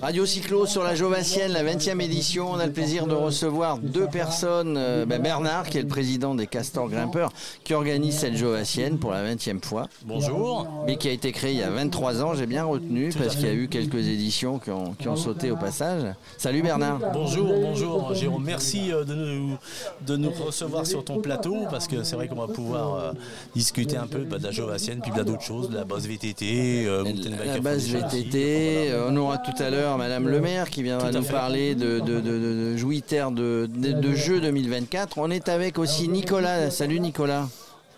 Radio Cyclo sur la Jovassienne, la 20e édition. On a le plaisir de recevoir deux personnes. Euh, ben Bernard, qui est le président des Castors Grimpeurs, qui organise cette Jovassienne pour la 20e fois. Bonjour. Mais qui a été créé il y a 23 ans, j'ai bien retenu, parce qu'il y a eu quelques éditions qui ont, qui ont sauté au passage. Salut Bernard. Bonjour, bonjour Jérôme. Merci euh, de nous, de nous recevoir sur ton plateau, parce que c'est vrai qu'on va pouvoir euh, discuter un peu bah, de la Jovassienne, puis de d'autres choses, de la base VTT, euh, La biker base. VTT, on aura tout à l'heure Madame le maire qui viendra nous parler de, de, de, de, de Jouiter de, de, de jeux 2024. On est avec aussi Nicolas. Salut Nicolas.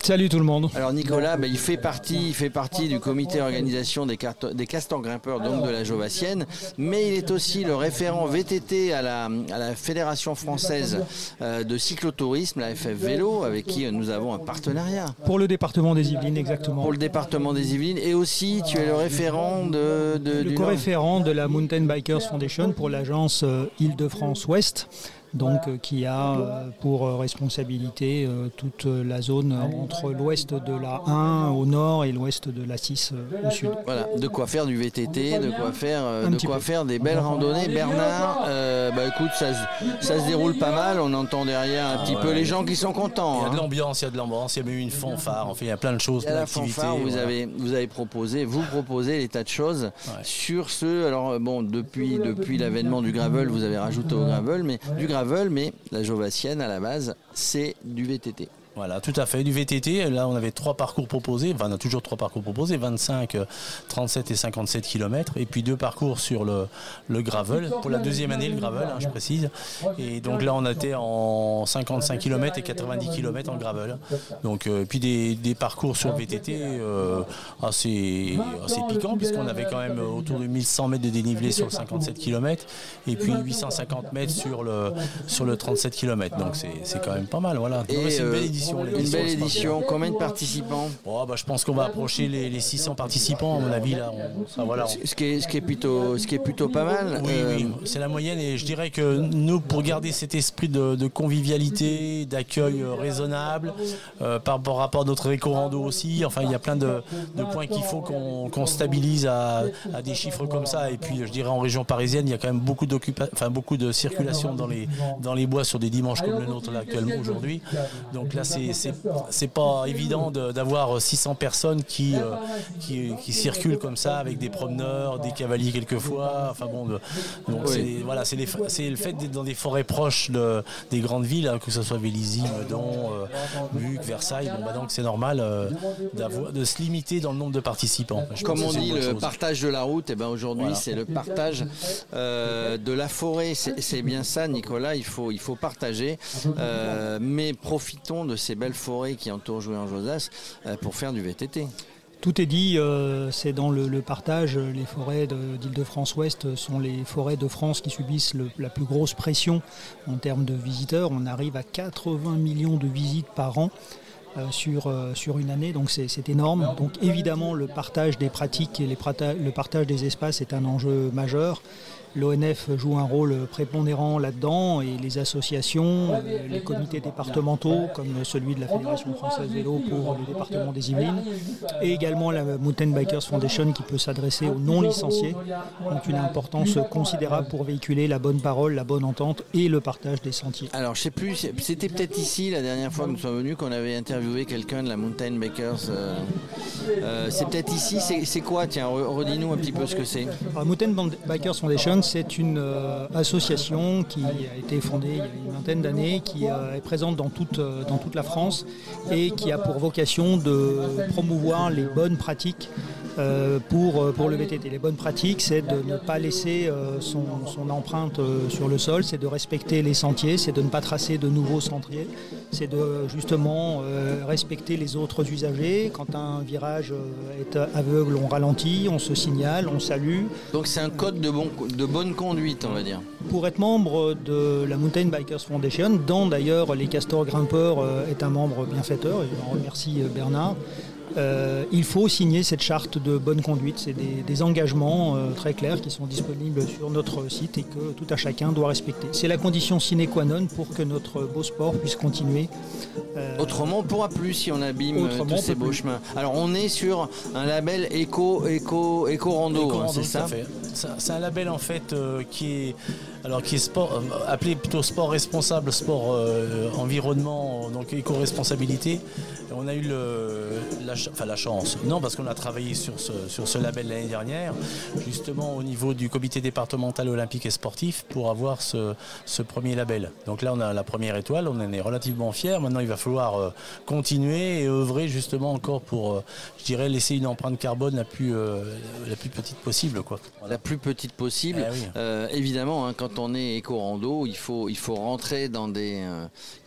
Salut tout le monde. Alors Nicolas, ben, il fait partie, il fait partie du comité d'organisation des, castors grimpeurs donc de la Jovassienne, mais il est aussi le référent VTT à la, à la Fédération française euh, de cyclotourisme, la FF Vélo, avec qui nous avons un partenariat. Pour le département des Yvelines, exactement. Pour le département des Yvelines, et aussi tu es le référent de, de- le co-référent de la Mountain Bikers Foundation pour l'agence euh, Île-de-France Ouest, donc euh, qui a euh, pour euh, responsabilité euh, toute la zone entre l'ouest de la 1 au nord et l'ouest de la 6 euh, au sud. Voilà, de quoi faire du VTT, de quoi faire, euh, de quoi peu. faire des belles randonnées. Bernard, euh, bah écoute, ça, se- ça se déroule pas mal. On entend derrière un petit peu les gens qui sont contents. Il y a de hein. l'ambiance, il y a de l'ambiance, il y a même eu une fanfare, enfin il y a plein de choses, Il y a plein la fanfare, vous voilà. avez, vous avez proposé, vous proposez des tas de choses sur ce. Alors bon, depuis, depuis l'avènement du gravel, vous avez rajouté au gravel, mais du gravel, mais la Jovassienne à la base, c'est du VTT. Voilà, tout à fait. Du VTT, là on avait trois parcours proposés, enfin on a toujours trois parcours proposés, 25, euh, 37 et 57 km, et puis deux parcours sur le, le gravel, pour la deuxième année le gravel, hein, je précise. Et donc là on était en 55 km et 90 km en gravel. Donc, euh, puis des, des parcours sur le VTT euh, assez, assez piquants, puisqu'on avait quand même autour de 1100 mètres de dénivelé sur le 57 km, et puis 850 mètres sur le, sur le 37 km. Donc c'est c'est quand même pas mal, voilà. Et, Une belle euh, édition. Une belle. Combien de participants? Oh, bah, je pense qu'on va approcher les, les 600 participants, à mon avis. Là, on- ça, voilà, on- Ce qui est, ce qui est plutôt, ce qui est plutôt pas mal. oui, Euh, oui, c'est la moyenne et je dirais que nous, pour garder cet esprit de, de convivialité, d'accueil euh, raisonnable, euh, par, par rapport à notre éco-rando aussi, enfin il y a plein de, de points qu'il faut qu'on qu'on stabilise à, à des chiffres comme ça. Et puis je dirais en région parisienne, il y a quand même beaucoup, d'occupa- enfin, beaucoup de circulation dans les, dans les bois sur des dimanches comme le nôtre là, actuellement aujourd'hui. Donc là, c'est pas évident de- d'avoir 600 personnes qui, euh, qui, qui circulent comme ça avec des promeneurs, des cavaliers quelquefois. Enfin bon, de- donc Oui. c'est voilà, le fait d'être dans des forêts proches de- des grandes villes, hein, que ce soit Vélizy, Meudon, euh, Buc, Versailles. Bon, bah donc c'est normal euh, de se limiter dans le nombre de participants. Je Comme on dit, le chose. partage de la route, et ben aujourd'hui Voilà. c'est le partage euh, de la forêt. C'est bien ça, Nicolas. Il faut, il faut partager, Euh, mais profitons de ces belles forêts qui entourent Jouy en Josas euh, pour faire du VTT. Tout est dit, euh, c'est dans le, partage. Les forêts de- d'Île-de-France-Ouest sont les forêts de France qui subissent la plus grosse pression en termes de visiteurs. On arrive à 80 millions de visites par an. Euh, sur, euh, sur une année, donc c'est énorme. Donc évidemment, le partage des pratiques et les le partage des espaces est un enjeu majeur. L'ONF joue un rôle prépondérant là-dedans et les associations, les comités départementaux comme celui de la Fédération française vélo pour le département des Yvelines et également la Mountain Bikers Foundation qui peut s'adresser aux non licenciés ont une importance considérable pour véhiculer la bonne parole, la bonne entente et le partage des sentiers. Alors, je sais plus, c'était peut-être ici la dernière fois que nous sommes venus qu'on avait interviewé quelqu'un de la Mountain Bakers. euh, euh, c'est peut-être ici. C'est quoi? Tiens, re- redis-nous un petit peu ce que c'est. Mountain Bikers Foundation, c'est une euh, association qui a été fondée il y a une vingtaine d'années, qui est présente dans toute, dans toute la France et qui a pour vocation de promouvoir les bonnes pratiques pour, pour le VTT. Les bonnes pratiques, c'est de ne pas laisser son, empreinte sur le sol, c'est de respecter les sentiers, c'est de ne pas tracer de nouveaux sentiers, c'est de justement respecter les autres usagers. Quand un virage euh, est aveugle, on ralentit, on se signale, on salue. Donc, c'est un code de, bon, de bonne conduite, on va dire. Pour être membre de la Mountain Bikers Foundation, dont d'ailleurs les castors grimpeurs euh, est un membre bienfaiteur, et j'en remercie euh, Bernard, euh, il faut signer cette charte de bonne conduite. C'est des, engagements euh, très clairs qui sont disponibles sur notre site et que tout à chacun doit respecter. C'est la condition sine qua non pour que notre beau sport puisse continuer. Euh, autrement, on ne pourra plus si on abîme tous ces beaux chemins. Alors, on est sur un label éco, éco, éco rando, hein, c'est ça C'est un label en fait qui est alors qui est sport, appelé plutôt sport responsable, sport environnement, donc éco-responsabilité. On a eu le, la, enfin la chance. Non, parce qu'on a travaillé sur ce, sur ce label l'année dernière, justement au niveau du comité départemental olympique et sportif pour avoir ce, premier label. Donc là, on a la première étoile, on en est relativement fiers. Maintenant, il va falloir euh, continuer et œuvrer justement encore pour, euh, je dirais, laisser une empreinte carbone la plus, euh, la plus petite possible. Quoi. La plus petite possible. Eh évidemment, hein, quand on est éco-rando, il faut, il faut rentrer dans des,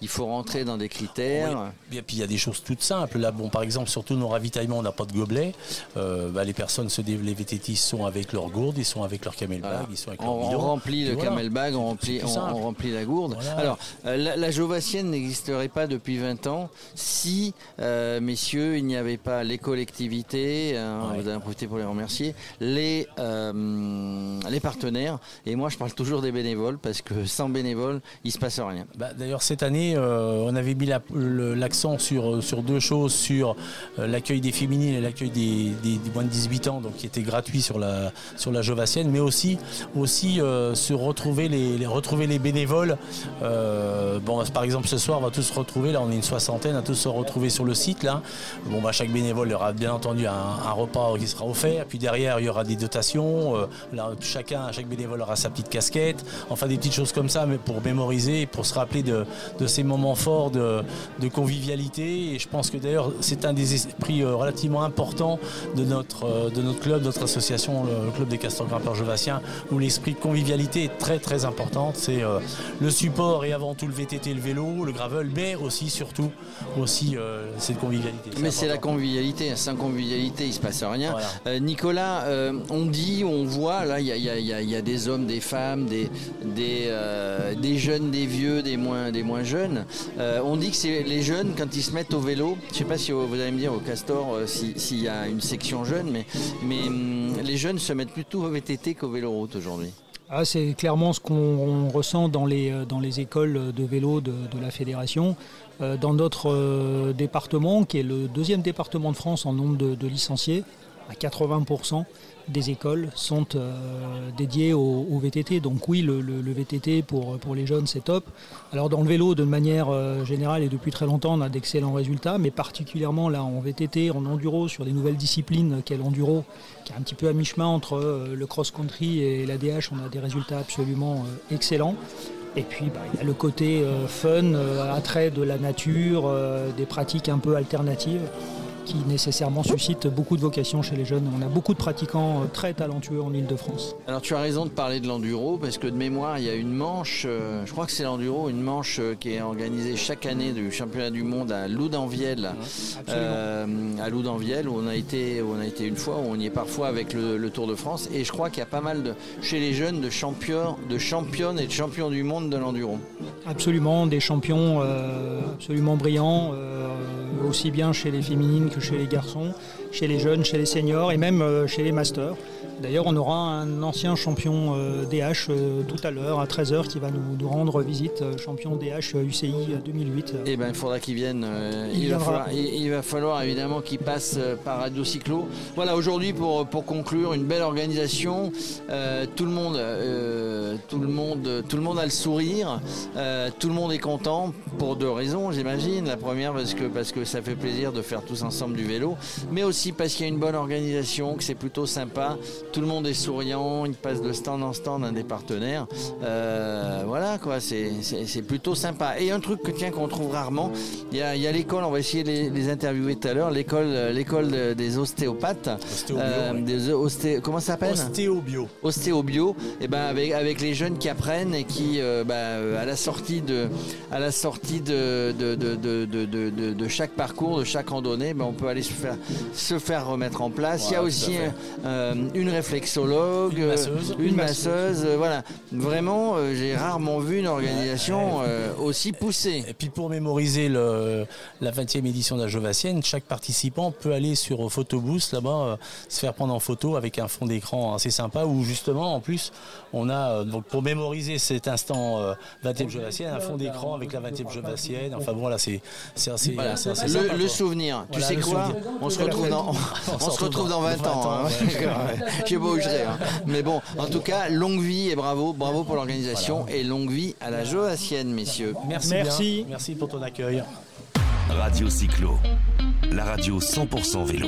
il faut rentrer dans des critères. Et puis il y a des choses toutes simples. Là, bon, par exemple, surtout nos ravitaillements, on n'a pas de gobelet. Euh, bah, les personnes, se les VTT sont avec leur gourde, ils sont avec leur camel bag, ils sont avec on, leur On remplit le camel bag, on remplit, on, remplit la gourde. Alors, euh, la, la, Jovassienne n'existerait pas depuis 20 ans si, euh, messieurs, il n'y avait pas les collectivités, hein, vous avez profité pour les remercier, les, les partenaires. Et moi, je parle toujours des bénévoles parce que sans bénévoles, il ne se passe rien. Bah, d'ailleurs, cette année, on avait mis l'accent sur, sur deux choses, sur l'accueil des féminines et l'accueil des, moins de 18 ans, donc qui était gratuit sur la, sur la Jovassienne, mais aussi, aussi euh, se retrouver les, retrouver les bénévoles. Euh, bon, par exemple, ce soir, on va tous se retrouver, là on est une soixantaine, à tous se retrouver sur le site. Là. Bon, bah, chaque bénévole, il y aura bien entendu un, repas qui sera offert, puis derrière, il y aura des dotations. Euh, là, chacun, chaque bénévole aura sa petite casquette, enfin des petites choses comme ça, mais pour mémoriser, pour se rappeler de, de ces moments forts de, de convivialité. Et je pense que d'ailleurs, c'est un des esprits relativement important de notre, euh, de notre club, notre association, le club des castors grimpeurs jovassiens, où l'esprit de convivialité est très très important. C'est euh, le support et avant tout le VTT, le vélo, le gravel, mais aussi surtout aussi euh, cette convivialité. Mais c'est la convivialité. Sans convivialité, il se passe rien. Nicolas, on dit, on voit, là, il y a, des hommes, des femmes, des, des, des jeunes, des vieux, des moins, des moins jeunes. on dit que c'est les jeunes quand ils se mettent au vélo. Je ne sais pas si vous allez me dire au si s'il y a une section jeune, mais, mais hum, les jeunes se mettent plutôt au VTT qu'au vélo-route aujourd'hui. Ah, c'est clairement ce qu'on ressent dans les, euh, dans les écoles de vélo de, la fédération. Euh, dans notre euh, département, qui est le deuxième département de France en nombre de licenciés, à 80%, des écoles sont euh, dédiées au, VTT. Donc oui, le, VTT pour, pour les jeunes, c'est top. Alors dans le vélo, de manière euh, générale et depuis très longtemps, on a d'excellents résultats, mais particulièrement là en VTT, en enduro, sur des nouvelles disciplines qu'est l'enduro, qui est un petit peu à mi-chemin entre euh, le cross-country et la DH, on a des résultats absolument excellents. Et puis bah, il y a le côté fun, attrait de la nature, des pratiques un peu alternatives qui nécessairement suscite beaucoup de vocations chez les jeunes. On a beaucoup de pratiquants euh, très talentueux en Ile-de-France. Alors tu as raison de parler de l'enduro parce que de mémoire, il y a une manche, euh, je crois que c'est l'enduro, une manche euh, qui est organisée chaque année du championnat du monde à Loudanviel. à Loudanviel où on a été, où on a été une fois, où on y est parfois avec le, Tour de France. Et je crois qu'il y a pas mal de, chez les jeunes de champions, de championnes et de champions du monde de l'enduro. Absolument, des champions absolument brillants, aussi bien chez les féminines chez les garçons, chez les jeunes, chez les seniors et même euh, chez les masters. D'ailleurs, on aura un ancien champion DH euh, euh, tout à l'heure, à 13h, qui va nous, rendre visite, champion DH UCI 2008. Eh bien, il faudra qu'il vienne. Il, va falloir, il, va falloir, évidemment qu'il passe par Radio Cyclo. Voilà, aujourd'hui, pour, pour conclure, une belle organisation. tout, le monde, tout, le monde, tout le monde a le sourire. tout le monde est content pour deux raisons, j'imagine. La première, parce que, parce que ça fait plaisir de faire tous ensemble du vélo, mais aussi parce qu'il y a une bonne organisation, que c'est plutôt sympa. Tout le monde est souriant, il passe de stand en stand un des partenaires. Euh, voilà quoi, c'est plutôt sympa. Et un truc que tiens qu'on trouve rarement, il y a, l'école, on va essayer de les, interviewer tout à l'heure, l'école l'école des ostéopathes. Euh, comment ça s'appelle? Ostéobio. Ostéobio. Et ben avec, avec les jeunes qui apprennent et qui euh, ben, à la sortie de à la sortie de de, de, de, chaque parcours, de chaque randonnée, ben, on peut aller se faire, se faire remettre en place. Il y a aussi une réflexion réflexologue, Une masseuse. une masseuse, euh, voilà. Vraiment, euh, j'ai rarement vu une organisation euh, aussi poussée. Et puis pour mémoriser le, la 20e édition de la Jovassienne, chaque participant peut aller sur Photobooth là-bas, euh, se faire prendre en photo avec un fond d'écran assez sympa où justement en plus on a euh, donc pour mémoriser cet instant euh, 20e Jovassienne un fond d'écran avec la 20e Jovassienne. Enfin bon là c'est assez, Voilà, c'est assez le, sympa, le souvenir. Voilà, tu sais quoi? souvenir. On se retrouve dans, on se retrouve dans 20 ans. hein. ouais. D'accord, ouais. Je sais pas où je serai. hein. Mais bon, en tout cas, longue vie et bravo, bravo pour l'organisation et longue vie à la Joassienne, messieurs. Merci, Merci. bien. merci pour ton accueil. Radio Cyclo, la radio 100% vélo.